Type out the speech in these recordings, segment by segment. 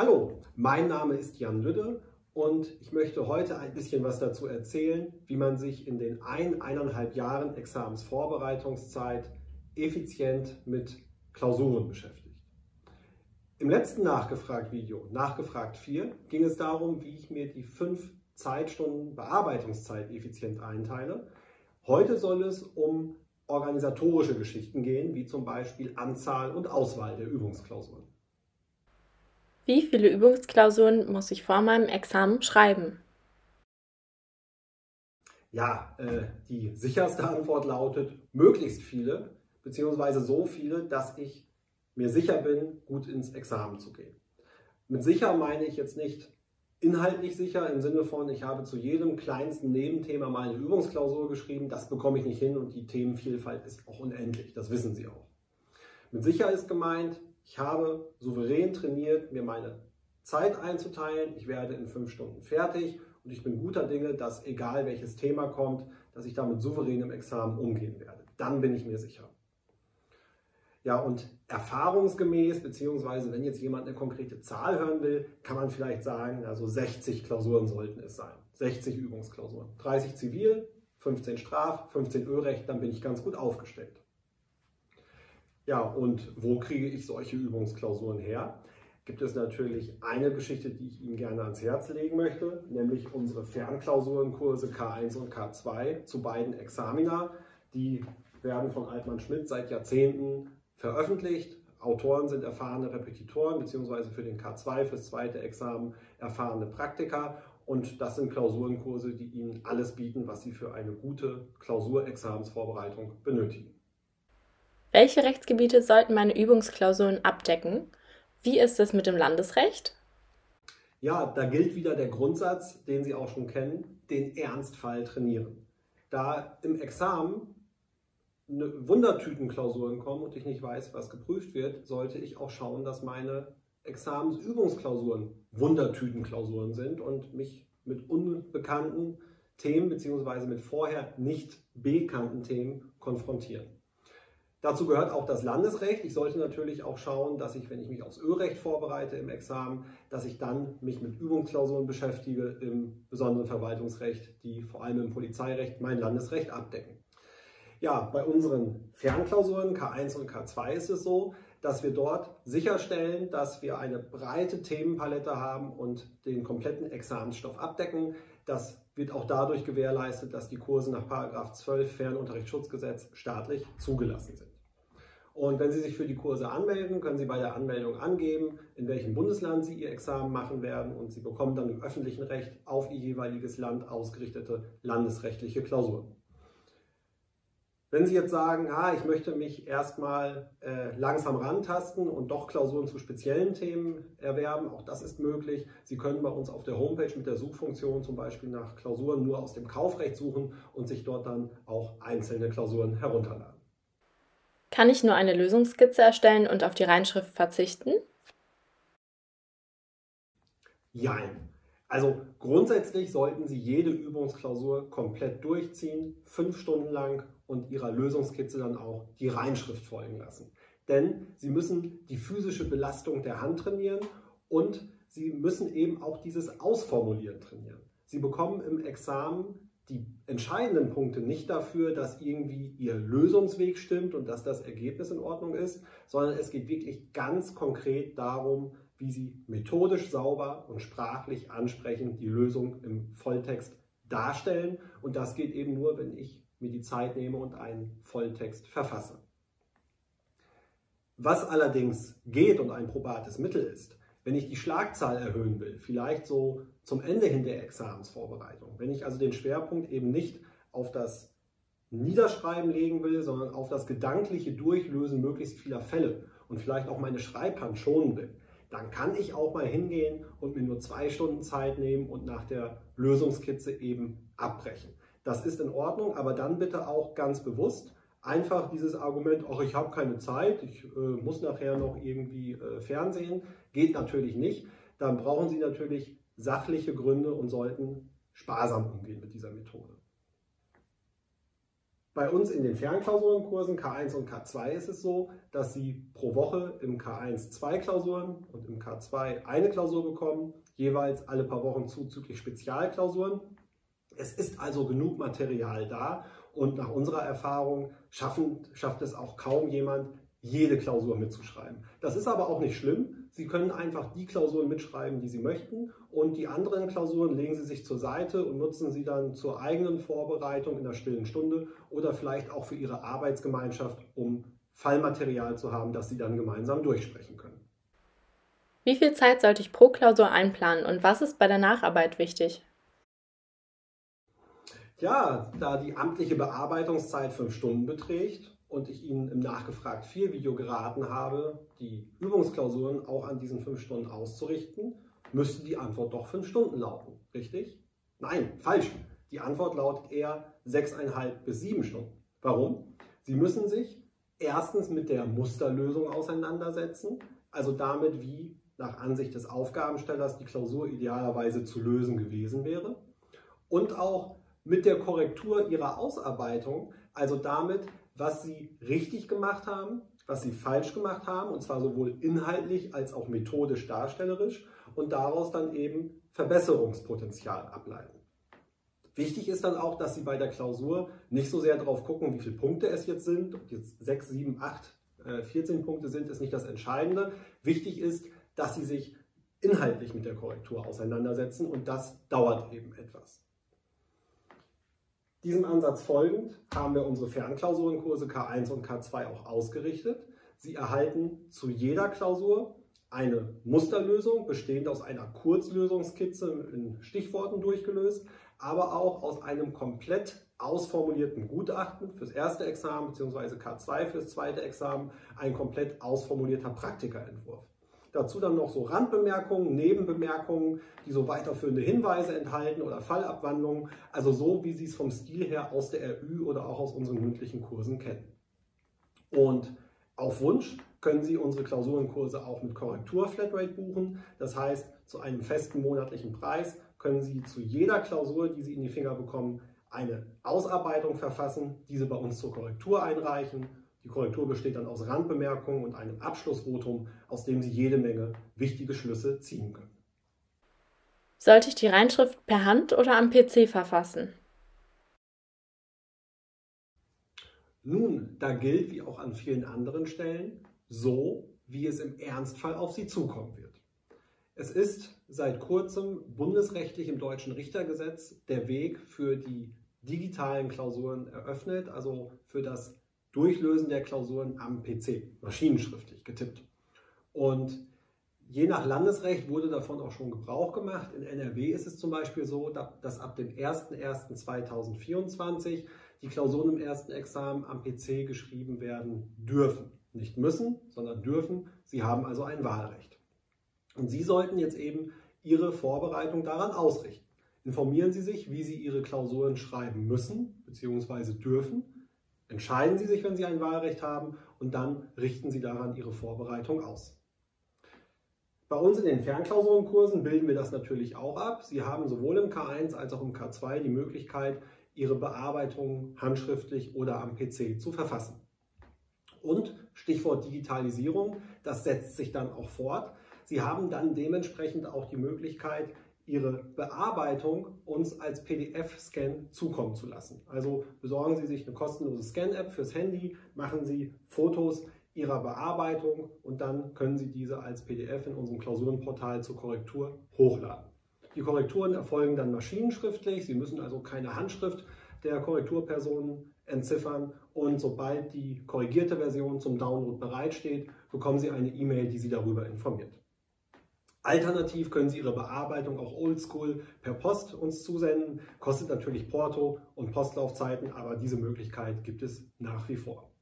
Hallo, mein Name ist Jan Lüdde und ich möchte heute ein bisschen was dazu erzählen, wie man sich in den ein, eineinhalb Jahren Examensvorbereitungszeit effizient mit Klausuren beschäftigt. Im letzten Nachgefragt-Video, Nachgefragt 4, ging es darum, wie ich mir die fünf Zeitstunden Bearbeitungszeit effizient einteile. Heute soll es um organisatorische Geschichten gehen, wie zum Beispiel Anzahl und Auswahl der Übungsklausuren. Wie viele Übungsklausuren muss ich vor meinem Examen schreiben? Ja, äh, die sicherste Antwort lautet möglichst viele, beziehungsweise so viele, dass ich mir sicher bin, gut ins Examen zu gehen. Mit sicher meine ich jetzt nicht inhaltlich sicher im Sinne von, ich habe zu jedem kleinsten Nebenthema mal eine Übungsklausur geschrieben, das bekomme ich nicht hin und die Themenvielfalt ist auch unendlich, das wissen Sie auch. Mit sicher ist gemeint, ich habe souverän trainiert, mir meine Zeit einzuteilen. Ich werde in fünf Stunden fertig und ich bin guter Dinge, dass egal welches Thema kommt, dass ich damit souverän im Examen umgehen werde. Dann bin ich mir sicher. Ja, und erfahrungsgemäß, beziehungsweise wenn jetzt jemand eine konkrete Zahl hören will, kann man vielleicht sagen, also 60 Klausuren sollten es sein. 60 Übungsklausuren. 30 Zivil, 15 Straf, 15 Ölrecht, dann bin ich ganz gut aufgestellt. Ja, und wo kriege ich solche Übungsklausuren her? Gibt es natürlich eine Geschichte, die ich Ihnen gerne ans Herz legen möchte, nämlich unsere Fernklausurenkurse K1 und K2 zu beiden Examina. Die werden von Altmann Schmidt seit Jahrzehnten veröffentlicht. Autoren sind erfahrene Repetitoren, beziehungsweise für den K2, fürs zweite Examen erfahrene Praktiker. Und das sind Klausurenkurse, die Ihnen alles bieten, was Sie für eine gute Klausurexamensvorbereitung benötigen. Welche Rechtsgebiete sollten meine Übungsklausuren abdecken? Wie ist es mit dem Landesrecht? Ja, da gilt wieder der Grundsatz, den Sie auch schon kennen, den Ernstfall trainieren. Da im Examen Wundertütenklausuren kommen und ich nicht weiß, was geprüft wird, sollte ich auch schauen, dass meine Examensübungsklausuren Wundertütenklausuren sind und mich mit unbekannten Themen bzw. mit vorher nicht bekannten Themen konfrontieren. Dazu gehört auch das Landesrecht. Ich sollte natürlich auch schauen, dass ich, wenn ich mich aufs Ölrecht vorbereite im Examen, dass ich dann mich mit Übungsklausuren beschäftige im besonderen Verwaltungsrecht, die vor allem im Polizeirecht mein Landesrecht abdecken. Ja, bei unseren Fernklausuren K1 und K2 ist es so, dass wir dort sicherstellen, dass wir eine breite Themenpalette haben und den kompletten Examensstoff abdecken. Das wird auch dadurch gewährleistet, dass die Kurse nach 12 Fernunterrichtsschutzgesetz staatlich zugelassen sind. Und wenn Sie sich für die Kurse anmelden, können Sie bei der Anmeldung angeben, in welchem Bundesland Sie Ihr Examen machen werden und Sie bekommen dann im öffentlichen Recht auf Ihr jeweiliges Land ausgerichtete landesrechtliche Klausuren. Wenn Sie jetzt sagen, ah, ich möchte mich erstmal äh, langsam rantasten und doch Klausuren zu speziellen Themen erwerben, auch das ist möglich. Sie können bei uns auf der Homepage mit der Suchfunktion zum Beispiel nach Klausuren nur aus dem Kaufrecht suchen und sich dort dann auch einzelne Klausuren herunterladen. Kann ich nur eine Lösungskizze erstellen und auf die Reinschrift verzichten? Nein. Also grundsätzlich sollten Sie jede Übungsklausur komplett durchziehen, fünf Stunden lang und Ihrer Lösungskizze dann auch die Reinschrift folgen lassen. Denn Sie müssen die physische Belastung der Hand trainieren und Sie müssen eben auch dieses Ausformulieren trainieren. Sie bekommen im Examen die entscheidenden Punkte nicht dafür, dass irgendwie Ihr Lösungsweg stimmt und dass das Ergebnis in Ordnung ist, sondern es geht wirklich ganz konkret darum, wie Sie methodisch sauber und sprachlich ansprechend die Lösung im Volltext darstellen. Und das geht eben nur, wenn ich mir die Zeit nehme und einen Volltext verfasse. Was allerdings geht und ein probates Mittel ist, wenn ich die Schlagzahl erhöhen will, vielleicht so zum Ende hin der Examensvorbereitung, wenn ich also den Schwerpunkt eben nicht auf das Niederschreiben legen will, sondern auf das gedankliche Durchlösen möglichst vieler Fälle und vielleicht auch meine Schreibhand schonen will, dann kann ich auch mal hingehen und mir nur zwei Stunden Zeit nehmen und nach der Lösungskizze eben abbrechen. Das ist in Ordnung, aber dann bitte auch ganz bewusst einfach dieses Argument, ach, ich habe keine Zeit, ich äh, muss nachher noch irgendwie äh, Fernsehen, geht natürlich nicht. Dann brauchen Sie natürlich sachliche Gründe und sollten sparsam umgehen mit dieser Methode. Bei uns in den Fernklausurenkursen K1 und K2 ist es so, dass Sie pro Woche im K1 zwei Klausuren und im K2 eine Klausur bekommen, jeweils alle paar Wochen zuzüglich Spezialklausuren. Es ist also genug Material da und nach unserer Erfahrung schaffen, schafft es auch kaum jemand, jede Klausur mitzuschreiben. Das ist aber auch nicht schlimm. Sie können einfach die Klausuren mitschreiben, die Sie möchten und die anderen Klausuren legen Sie sich zur Seite und nutzen sie dann zur eigenen Vorbereitung in der stillen Stunde oder vielleicht auch für Ihre Arbeitsgemeinschaft, um Fallmaterial zu haben, das Sie dann gemeinsam durchsprechen können. Wie viel Zeit sollte ich pro Klausur einplanen und was ist bei der Nacharbeit wichtig? Ja, da die amtliche Bearbeitungszeit fünf Stunden beträgt und ich Ihnen im Nachgefragt 4 Video geraten habe, die Übungsklausuren auch an diesen fünf Stunden auszurichten, müsste die Antwort doch fünf Stunden lauten. Richtig? Nein, falsch. Die Antwort lautet eher sechseinhalb bis sieben Stunden. Warum? Sie müssen sich erstens mit der Musterlösung auseinandersetzen, also damit, wie nach Ansicht des Aufgabenstellers die Klausur idealerweise zu lösen gewesen wäre. Und auch mit der Korrektur ihrer Ausarbeitung, also damit, was sie richtig gemacht haben, was sie falsch gemacht haben, und zwar sowohl inhaltlich als auch methodisch darstellerisch, und daraus dann eben Verbesserungspotenzial ableiten. Wichtig ist dann auch, dass Sie bei der Klausur nicht so sehr darauf gucken, wie viele Punkte es jetzt sind. Ob jetzt 6, 7, 8, 14 Punkte sind, ist nicht das Entscheidende. Wichtig ist, dass Sie sich inhaltlich mit der Korrektur auseinandersetzen und das dauert eben etwas. Diesem Ansatz folgend haben wir unsere Fernklausurenkurse K1 und K2 auch ausgerichtet. Sie erhalten zu jeder Klausur eine Musterlösung, bestehend aus einer Kurzlösungskizze in Stichworten durchgelöst, aber auch aus einem komplett ausformulierten Gutachten fürs erste Examen bzw. K2 fürs zweite Examen, ein komplett ausformulierter Praktikaentwurf. Dazu dann noch so Randbemerkungen, Nebenbemerkungen, die so weiterführende Hinweise enthalten oder Fallabwandlungen, also so, wie Sie es vom Stil her aus der RÜ oder auch aus unseren mündlichen Kursen kennen. Und auf Wunsch können Sie unsere Klausurenkurse auch mit Korrektur Flatrate buchen. Das heißt, zu einem festen monatlichen Preis können Sie zu jeder Klausur, die Sie in die Finger bekommen, eine Ausarbeitung verfassen, diese bei uns zur Korrektur einreichen die Korrektur besteht dann aus Randbemerkungen und einem Abschlussvotum, aus dem Sie jede Menge wichtige Schlüsse ziehen können. Sollte ich die Reinschrift per Hand oder am PC verfassen? Nun, da gilt wie auch an vielen anderen Stellen, so wie es im Ernstfall auf Sie zukommen wird. Es ist seit kurzem bundesrechtlich im deutschen Richtergesetz der Weg für die digitalen Klausuren eröffnet, also für das Durchlösen der Klausuren am PC, maschinenschriftlich getippt. Und je nach Landesrecht wurde davon auch schon Gebrauch gemacht. In NRW ist es zum Beispiel so, dass ab dem 01.01.2024 die Klausuren im ersten Examen am PC geschrieben werden dürfen. Nicht müssen, sondern dürfen. Sie haben also ein Wahlrecht. Und Sie sollten jetzt eben Ihre Vorbereitung daran ausrichten. Informieren Sie sich, wie Sie Ihre Klausuren schreiben müssen bzw. dürfen Entscheiden Sie sich, wenn Sie ein Wahlrecht haben und dann richten Sie daran Ihre Vorbereitung aus. Bei uns in den Fernklausurenkursen bilden wir das natürlich auch ab. Sie haben sowohl im K1 als auch im K2 die Möglichkeit, Ihre Bearbeitung handschriftlich oder am PC zu verfassen. Und Stichwort Digitalisierung, das setzt sich dann auch fort. Sie haben dann dementsprechend auch die Möglichkeit, Ihre Bearbeitung uns als PDF-Scan zukommen zu lassen. Also besorgen Sie sich eine kostenlose Scan-App fürs Handy, machen Sie Fotos Ihrer Bearbeitung und dann können Sie diese als PDF in unserem Klausurenportal zur Korrektur hochladen. Die Korrekturen erfolgen dann maschinenschriftlich. Sie müssen also keine Handschrift der Korrekturpersonen entziffern und sobald die korrigierte Version zum Download bereitsteht, bekommen Sie eine E-Mail, die Sie darüber informiert. Alternativ können Sie Ihre Bearbeitung auch oldschool per Post uns zusenden. Kostet natürlich Porto und Postlaufzeiten, aber diese Möglichkeit gibt es nach wie vor.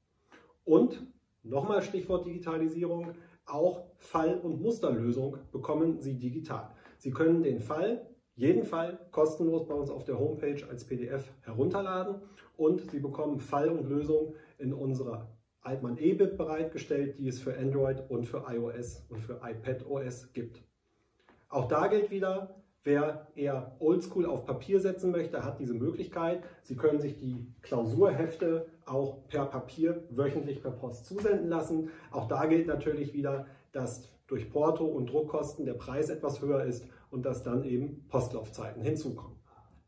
Und nochmal Stichwort Digitalisierung, auch Fall- und Musterlösung bekommen Sie digital. Sie können den Fall, jeden Fall kostenlos bei uns auf der Homepage als PDF herunterladen und Sie bekommen Fall und Lösung in unserer Altmann EBIT bereitgestellt, die es für Android und für iOS und für iPad OS gibt. Auch da gilt wieder, Wer eher oldschool auf Papier setzen möchte, hat diese Möglichkeit. Sie können sich die Klausurhefte auch per Papier wöchentlich per Post zusenden lassen. Auch da gilt natürlich wieder, dass durch Porto und Druckkosten der Preis etwas höher ist und dass dann eben Postlaufzeiten hinzukommen.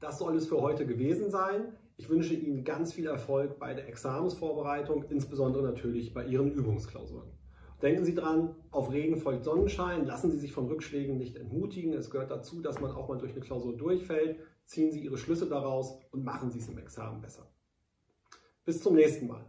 Das soll es für heute gewesen sein. Ich wünsche Ihnen ganz viel Erfolg bei der Examensvorbereitung, insbesondere natürlich bei Ihren Übungsklausuren. Denken Sie dran, auf Regen folgt Sonnenschein. Lassen Sie sich von Rückschlägen nicht entmutigen. Es gehört dazu, dass man auch mal durch eine Klausur durchfällt. Ziehen Sie Ihre Schlüsse daraus und machen Sie es im Examen besser. Bis zum nächsten Mal.